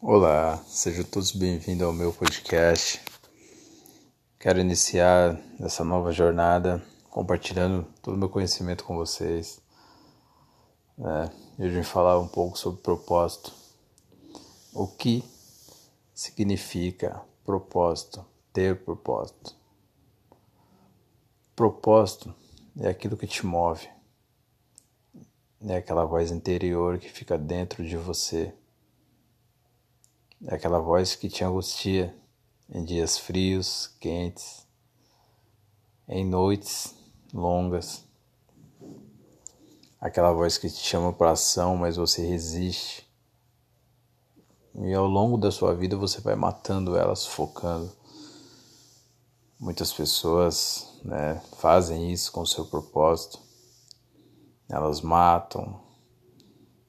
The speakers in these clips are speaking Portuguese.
Olá, sejam todos bem-vindos ao meu podcast. Quero iniciar essa nova jornada compartilhando todo o meu conhecimento com vocês. É, eu vim falar um pouco sobre propósito. O que significa propósito? Ter propósito. Propósito é aquilo que te move, é aquela voz interior que fica dentro de você aquela voz que te angustia em dias frios, quentes, em noites longas. Aquela voz que te chama para ação, mas você resiste. E ao longo da sua vida você vai matando ela, sufocando. Muitas pessoas né, fazem isso com o seu propósito. Elas matam,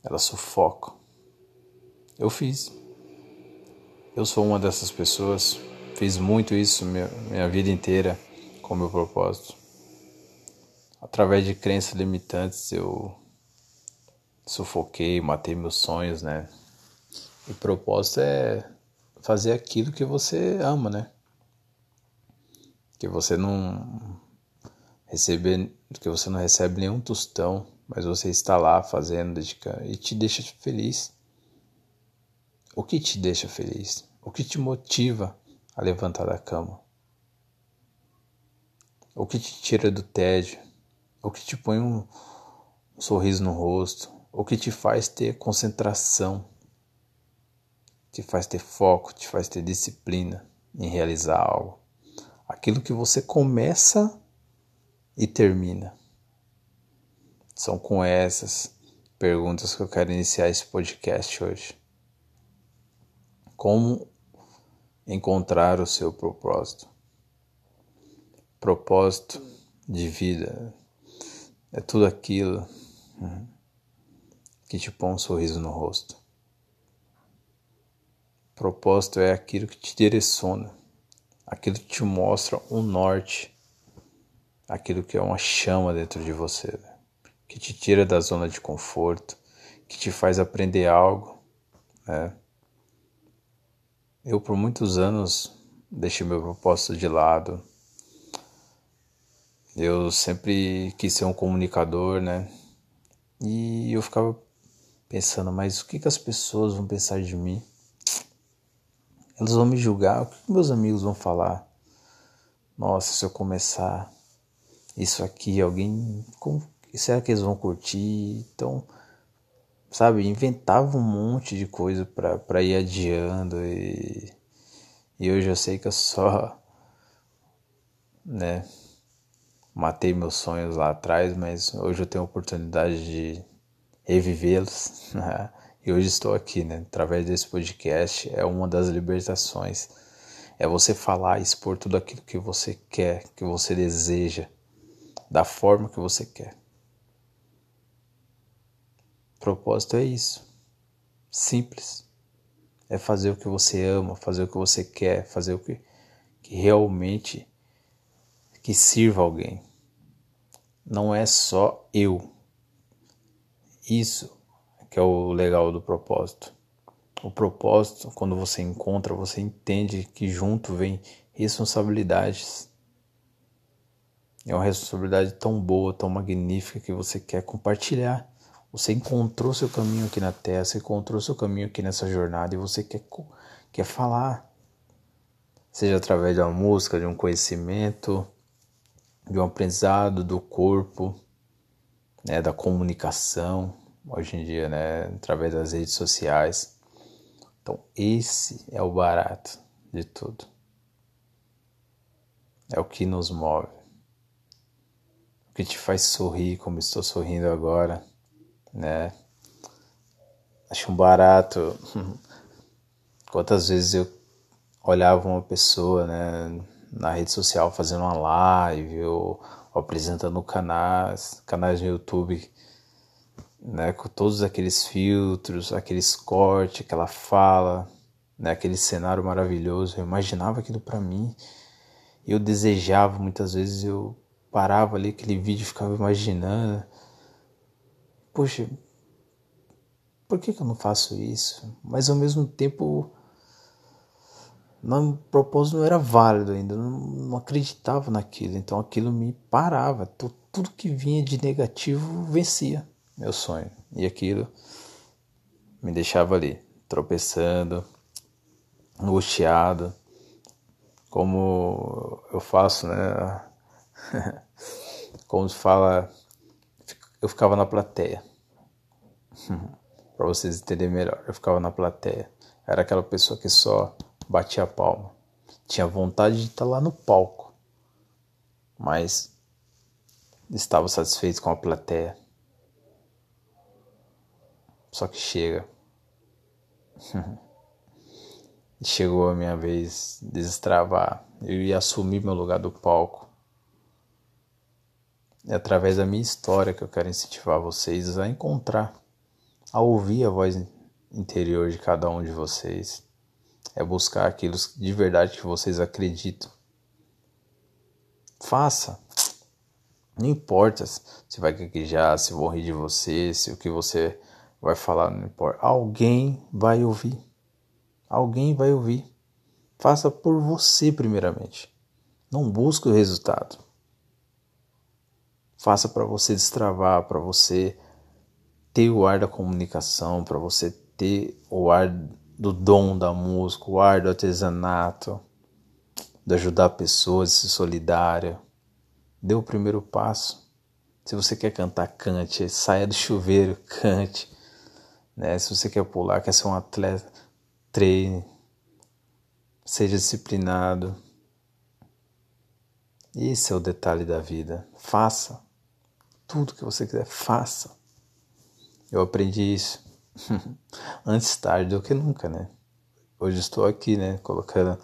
elas sufocam. Eu fiz. Eu sou uma dessas pessoas, fiz muito isso minha, vida inteira com meu propósito. Através de crenças limitantes eu sufoquei, matei meus sonhos, né? E propósito é fazer aquilo que você ama, né? Que você não receber, que você não recebe nenhum tostão, mas você está lá fazendo, dedicando e te deixa feliz. O que te deixa feliz? O que te motiva a levantar da cama? O que te tira do tédio? O que te põe um sorriso no rosto? O que te faz ter concentração? Te faz ter foco, te faz ter disciplina em realizar algo. Aquilo que você começa e termina. São com essas perguntas que eu quero iniciar esse podcast hoje. Como encontrar o seu propósito? Propósito de vida é tudo aquilo uhum, que te põe um sorriso no rosto. Propósito é aquilo que te direciona, aquilo que te mostra um norte, aquilo que é uma chama dentro de você, que te tira da zona de conforto, que te faz aprender algo, né? Eu por muitos anos deixei meu propósito de lado. Eu sempre quis ser um comunicador, né? E eu ficava pensando, mas o que, que as pessoas vão pensar de mim? Elas vão me julgar, o que, que meus amigos vão falar? Nossa, se eu começar isso aqui, alguém. Como, será que eles vão curtir? Então sabe, inventava um monte de coisa para ir adiando e, e hoje eu sei que eu só, né, matei meus sonhos lá atrás, mas hoje eu tenho a oportunidade de revivê-los, né? E hoje estou aqui, né, através desse podcast, é uma das libertações. É você falar, expor tudo aquilo que você quer, que você deseja, da forma que você quer. Propósito é isso. Simples. É fazer o que você ama, fazer o que você quer, fazer o que, que realmente que sirva alguém. Não é só eu. Isso que é o legal do propósito. O propósito, quando você encontra, você entende que junto vem responsabilidades. É uma responsabilidade tão boa, tão magnífica que você quer compartilhar. Você encontrou seu caminho aqui na Terra, você encontrou seu caminho aqui nessa jornada e você quer, quer falar. Seja através de uma música, de um conhecimento, de um aprendizado do corpo, né, da comunicação, hoje em dia, né, através das redes sociais. Então, esse é o barato de tudo. É o que nos move. O que te faz sorrir como estou sorrindo agora né? Acho um barato. Quantas vezes eu olhava uma pessoa, né, na rede social fazendo uma live ou, ou apresentando canais, canais no YouTube, né, com todos aqueles filtros, aqueles cortes, aquela fala, né, aquele cenário maravilhoso. Eu imaginava aquilo para mim. Eu desejava, muitas vezes eu parava ali aquele vídeo, ficava imaginando poxa, por que, que eu não faço isso? Mas ao mesmo tempo, o propósito não era válido ainda, não, não acreditava naquilo, então aquilo me parava. Tudo que vinha de negativo vencia meu sonho, e aquilo me deixava ali, tropeçando, angustiado, como eu faço, né? como se fala, eu ficava na plateia. para vocês entenderem melhor, eu ficava na plateia. Era aquela pessoa que só batia a palma. Tinha vontade de estar lá no palco, mas estava satisfeito com a plateia. Só que chega. Chegou a minha vez de destravar. Eu ia assumir meu lugar do palco. É através da minha história que eu quero incentivar vocês a encontrar, a ouvir a voz interior de cada um de vocês. É buscar aquilo de verdade que vocês acreditam. Faça. Não importa se vai gaguejar, se vão rir de você, se o que você vai falar, não importa. Alguém vai ouvir. Alguém vai ouvir. Faça por você primeiramente. Não busque o resultado. Faça para você destravar, para você ter o ar da comunicação, para você ter o ar do dom da música, o ar do artesanato, de ajudar pessoas, de ser solidária. Dê o primeiro passo. Se você quer cantar, cante. Saia do chuveiro, cante. Né? Se você quer pular, quer ser um atleta, treine. Seja disciplinado. Esse é o detalhe da vida. Faça tudo que você quiser, faça. Eu aprendi isso antes tarde do que nunca, né? Hoje estou aqui, né? Colocando,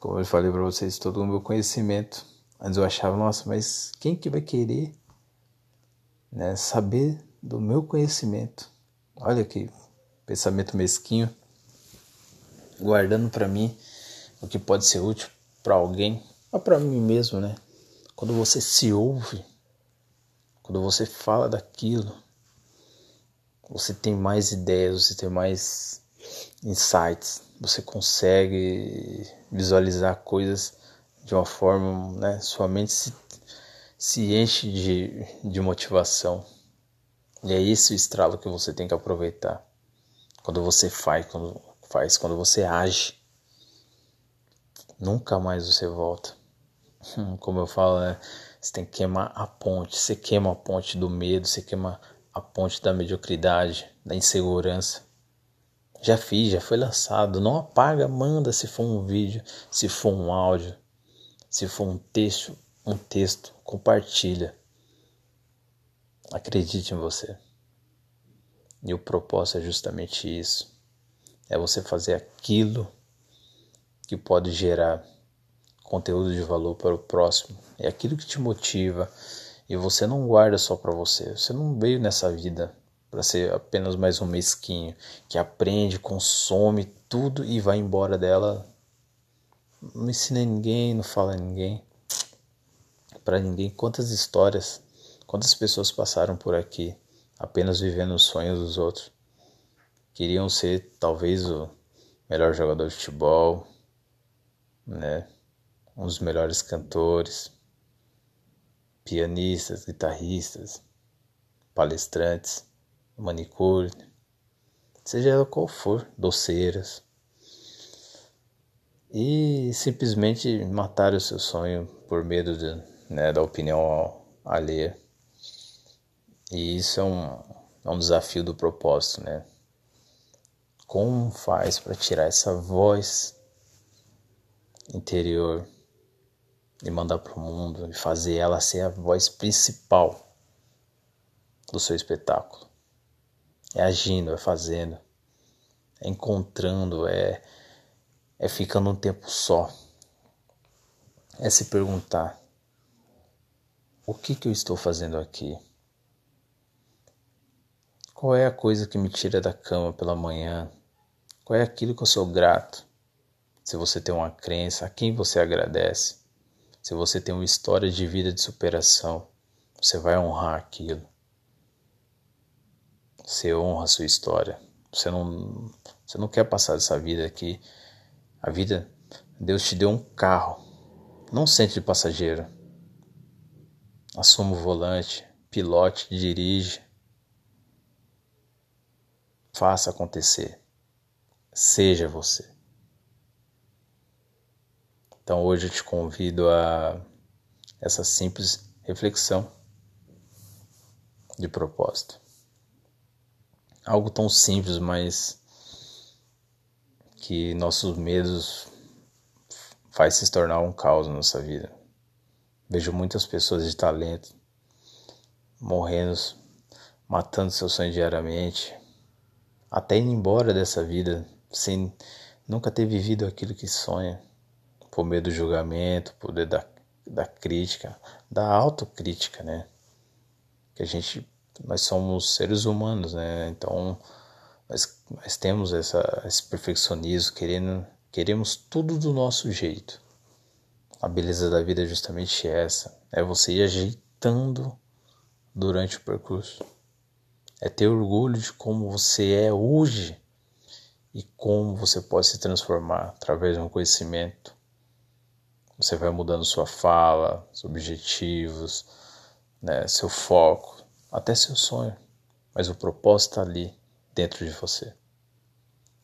como eu falei para vocês, todo o meu conhecimento. Antes eu achava, nossa, mas quem que vai querer né, saber do meu conhecimento? Olha que pensamento mesquinho, guardando para mim o que pode ser útil para alguém, ou para mim mesmo, né? Quando você se ouve, quando você fala daquilo, você tem mais ideias, você tem mais insights, você consegue visualizar coisas de uma forma, né? Sua mente se, se enche de, de motivação. E é esse o estralo que você tem que aproveitar. Quando você faz, quando faz, quando você age. Nunca mais você volta. Como eu falo, né? Você tem que queimar a ponte. Você queima a ponte do medo, você queima a ponte da mediocridade, da insegurança. Já fiz, já foi lançado. Não apaga, manda se for um vídeo, se for um áudio, se for um texto, um texto, compartilha. Acredite em você. E o propósito é justamente isso. É você fazer aquilo que pode gerar conteúdo de valor para o próximo. É aquilo que te motiva e você não guarda só para você. Você não veio nessa vida para ser apenas mais um mesquinho que aprende, consome tudo e vai embora dela. Não ensina ninguém, não fala ninguém para ninguém. Quantas histórias, quantas pessoas passaram por aqui apenas vivendo os sonhos dos outros? Queriam ser talvez o melhor jogador de futebol, né? Um dos melhores cantores, pianistas, guitarristas, palestrantes, manicure, seja ela qual for, doceiras. E simplesmente matar o seu sonho por medo de, né, da opinião alheia. E isso é um, é um desafio do propósito, né? Como faz para tirar essa voz interior e mandar para o mundo e fazer ela ser a voz principal do seu espetáculo. É agindo, é fazendo, é encontrando, é, é ficando um tempo só. É se perguntar: o que, que eu estou fazendo aqui? Qual é a coisa que me tira da cama pela manhã? Qual é aquilo que eu sou grato? Se você tem uma crença, a quem você agradece? Se você tem uma história de vida de superação, você vai honrar aquilo. Você honra a sua história. Você não, você não quer passar essa vida aqui. A vida, Deus te deu um carro. Não sente de passageiro. Assuma o volante, pilote, dirige. Faça acontecer. Seja você. Então hoje eu te convido a essa simples reflexão de propósito. Algo tão simples, mas que nossos medos faz se tornar um caos na nossa vida. Vejo muitas pessoas de talento morrendo, matando seu sonho diariamente, até indo embora dessa vida sem nunca ter vivido aquilo que sonha, por medo do julgamento, medo da, da crítica, da autocrítica, né? Que a gente, nós somos seres humanos, né? Então nós, nós temos essa, esse perfeccionismo, querendo, queremos tudo do nosso jeito. A beleza da vida é justamente essa: é você ir ajeitando durante o percurso. É ter orgulho de como você é hoje e como você pode se transformar através de um conhecimento. Você vai mudando sua fala, seus objetivos, né, seu foco, até seu sonho. Mas o propósito está ali dentro de você.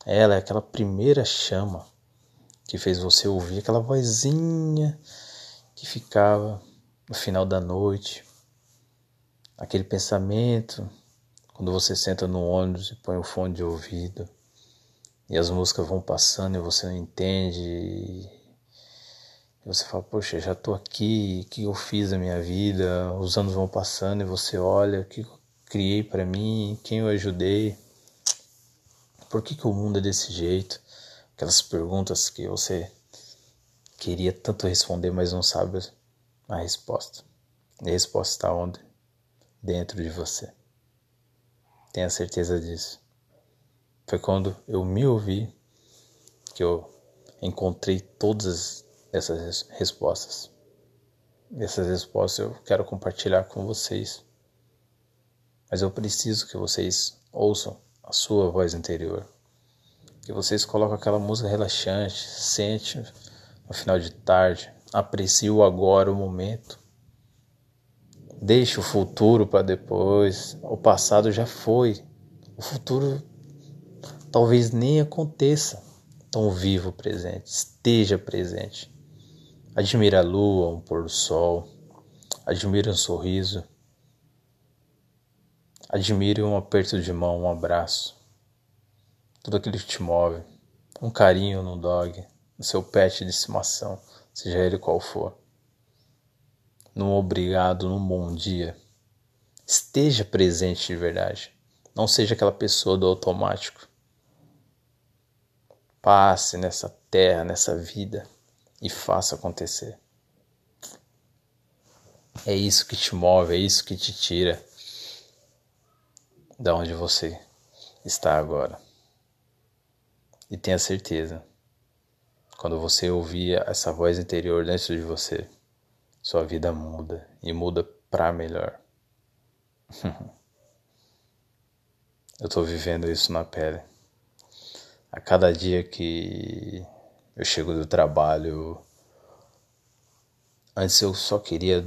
Ela é aquela primeira chama que fez você ouvir aquela vozinha que ficava no final da noite, aquele pensamento quando você senta no ônibus e põe o fone de ouvido e as músicas vão passando e você não entende você fala, poxa, já tô aqui, o que eu fiz na minha vida? Os anos vão passando e você olha o que eu criei para mim, quem eu ajudei, por que, que o mundo é desse jeito? aquelas perguntas que você queria tanto responder, mas não sabe a resposta. E a resposta está onde? Dentro de você. Tenha certeza disso. Foi quando eu me ouvi que eu encontrei todas essas respostas. Essas respostas eu quero compartilhar com vocês. Mas eu preciso que vocês ouçam a sua voz interior que vocês colocam aquela música relaxante, sente no final de tarde, aprecie o agora, o momento. Deixe o futuro para depois. O passado já foi. O futuro talvez nem aconteça. Então viva o presente, esteja presente. Admire a lua, um pôr do sol. Admire um sorriso. Admire um aperto de mão, um abraço tudo aquilo que te move, um carinho no dog, no seu pet de estimação, seja ele qual for. Num obrigado, num bom dia. Esteja presente de verdade. Não seja aquela pessoa do automático. Passe nessa terra, nessa vida e faça acontecer. É isso que te move, é isso que te tira da onde você está agora. E tenha certeza, quando você ouvir essa voz interior dentro de você, sua vida muda e muda para melhor. eu estou vivendo isso na pele. A cada dia que eu chego do trabalho, antes eu só queria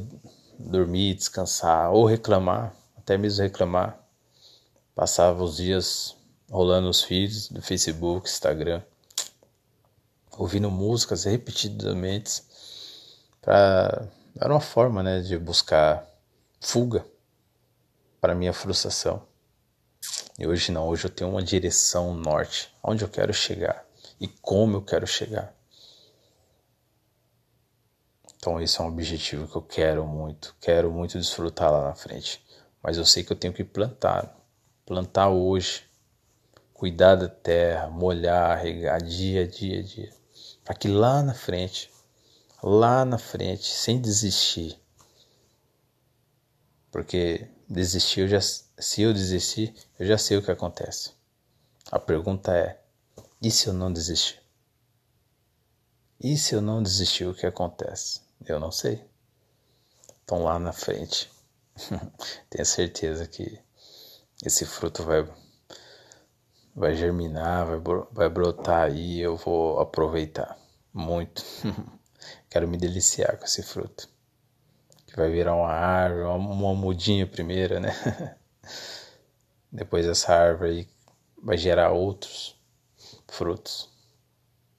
dormir, descansar ou reclamar, até mesmo reclamar. Passava os dias rolando os feeds do Facebook, Instagram, ouvindo músicas repetidamente para era uma forma, né, de buscar fuga para minha frustração. E hoje não, hoje eu tenho uma direção norte, onde eu quero chegar e como eu quero chegar. Então esse é um objetivo que eu quero muito, quero muito desfrutar lá na frente. Mas eu sei que eu tenho que plantar, plantar hoje, cuidar da terra, molhar, regar dia, dia, dia, para que lá na frente, lá na frente, sem desistir, porque desistir, eu já, se eu desistir, eu já sei o que acontece. A pergunta é: e se eu não desistir? E se eu não desistir, o que acontece? Eu não sei. Então lá na frente, tenho certeza que esse fruto vai vai germinar, vai, vai brotar aí, eu vou aproveitar muito. Quero me deliciar com esse fruto. Que vai virar uma árvore, uma, mudinha primeiro, né? Depois essa árvore aí vai gerar outros frutos.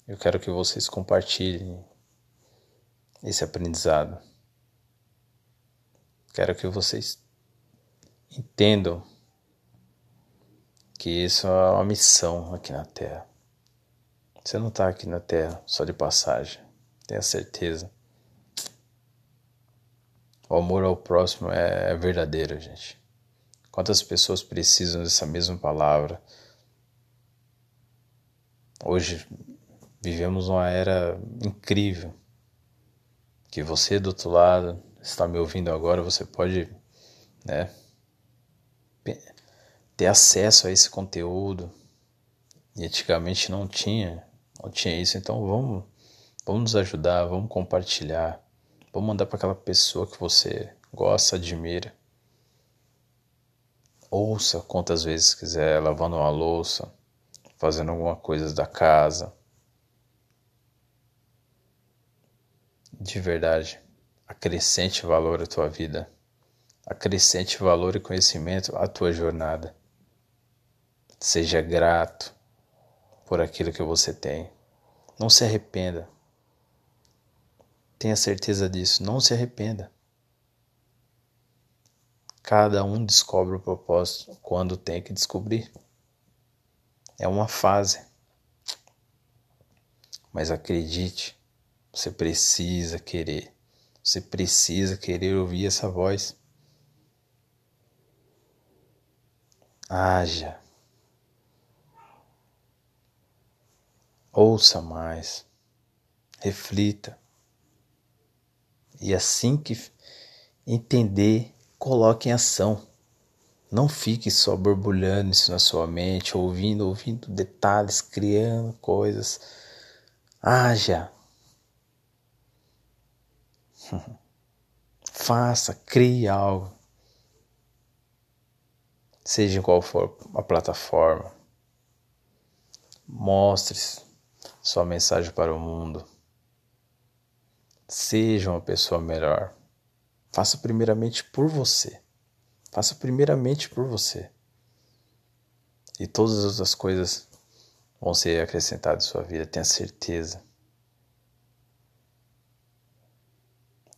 Eu quero que vocês compartilhem esse aprendizado. Quero que vocês entendam que isso é uma missão aqui na Terra. Você não está aqui na Terra só de passagem, tenha certeza. O amor ao próximo é, é verdadeiro, gente. Quantas pessoas precisam dessa mesma palavra? Hoje vivemos uma era incrível. Que você do outro lado está me ouvindo agora, você pode, né, ter acesso a esse conteúdo. E antigamente não tinha, não tinha isso. Então vamos, vamos nos ajudar, vamos compartilhar, vamos mandar para aquela pessoa que você gosta, admira. Ouça quantas vezes quiser, lavando uma louça, fazendo alguma coisa da casa. De verdade, acrescente valor à tua vida, acrescente valor e conhecimento à tua jornada. Seja grato por aquilo que você tem. Não se arrependa. Tenha certeza disso. Não se arrependa. Cada um descobre o propósito quando tem que descobrir. É uma fase. Mas acredite, você precisa querer. Você precisa querer ouvir essa voz. Haja. ouça mais, reflita. E assim que entender, coloque em ação. Não fique só borbulhando isso na sua mente, ouvindo, ouvindo detalhes, criando coisas. Haja. Faça, crie algo. Seja qual for a plataforma. Mostre sua mensagem para o mundo. Seja uma pessoa melhor. Faça primeiramente por você. Faça primeiramente por você. E todas as outras coisas vão ser acrescentadas em sua vida, tenha certeza.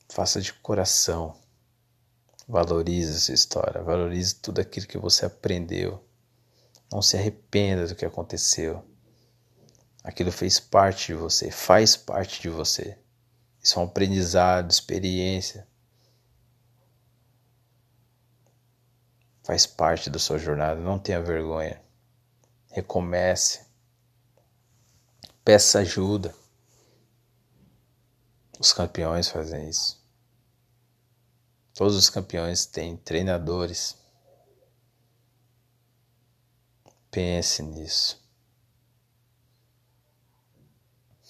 Faça de coração. Valorize essa história, valorize tudo aquilo que você aprendeu. Não se arrependa do que aconteceu. Aquilo fez parte de você, faz parte de você. Isso é um aprendizado, experiência. Faz parte da sua jornada, não tenha vergonha. Recomece. Peça ajuda. Os campeões fazem isso. Todos os campeões têm treinadores. Pense nisso.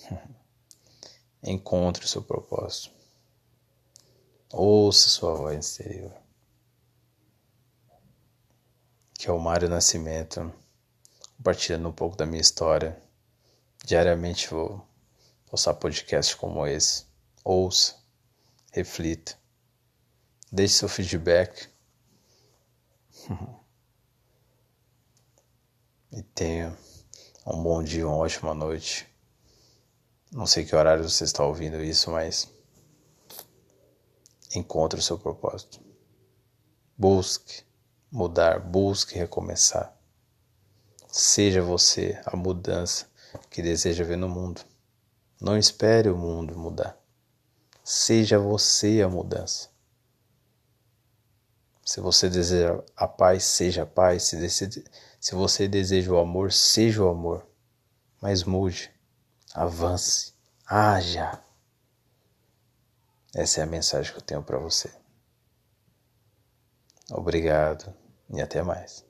Encontre o seu propósito. Ouça sua voz interior. Que é o Mário Nascimento, compartilhando um pouco da minha história. Diariamente vou postar podcasts como esse. Ouça, reflita, deixe seu feedback. e tenha um bom dia, uma ótima noite. Não sei que horário você está ouvindo isso, mas encontre o seu propósito. Busque mudar, busque recomeçar. Seja você a mudança que deseja ver no mundo. Não espere o mundo mudar. Seja você a mudança. Se você deseja a paz, seja a paz. Se, decide, se você deseja o amor, seja o amor. Mas mude avance, haja. Essa é a mensagem que eu tenho para você. Obrigado e até mais.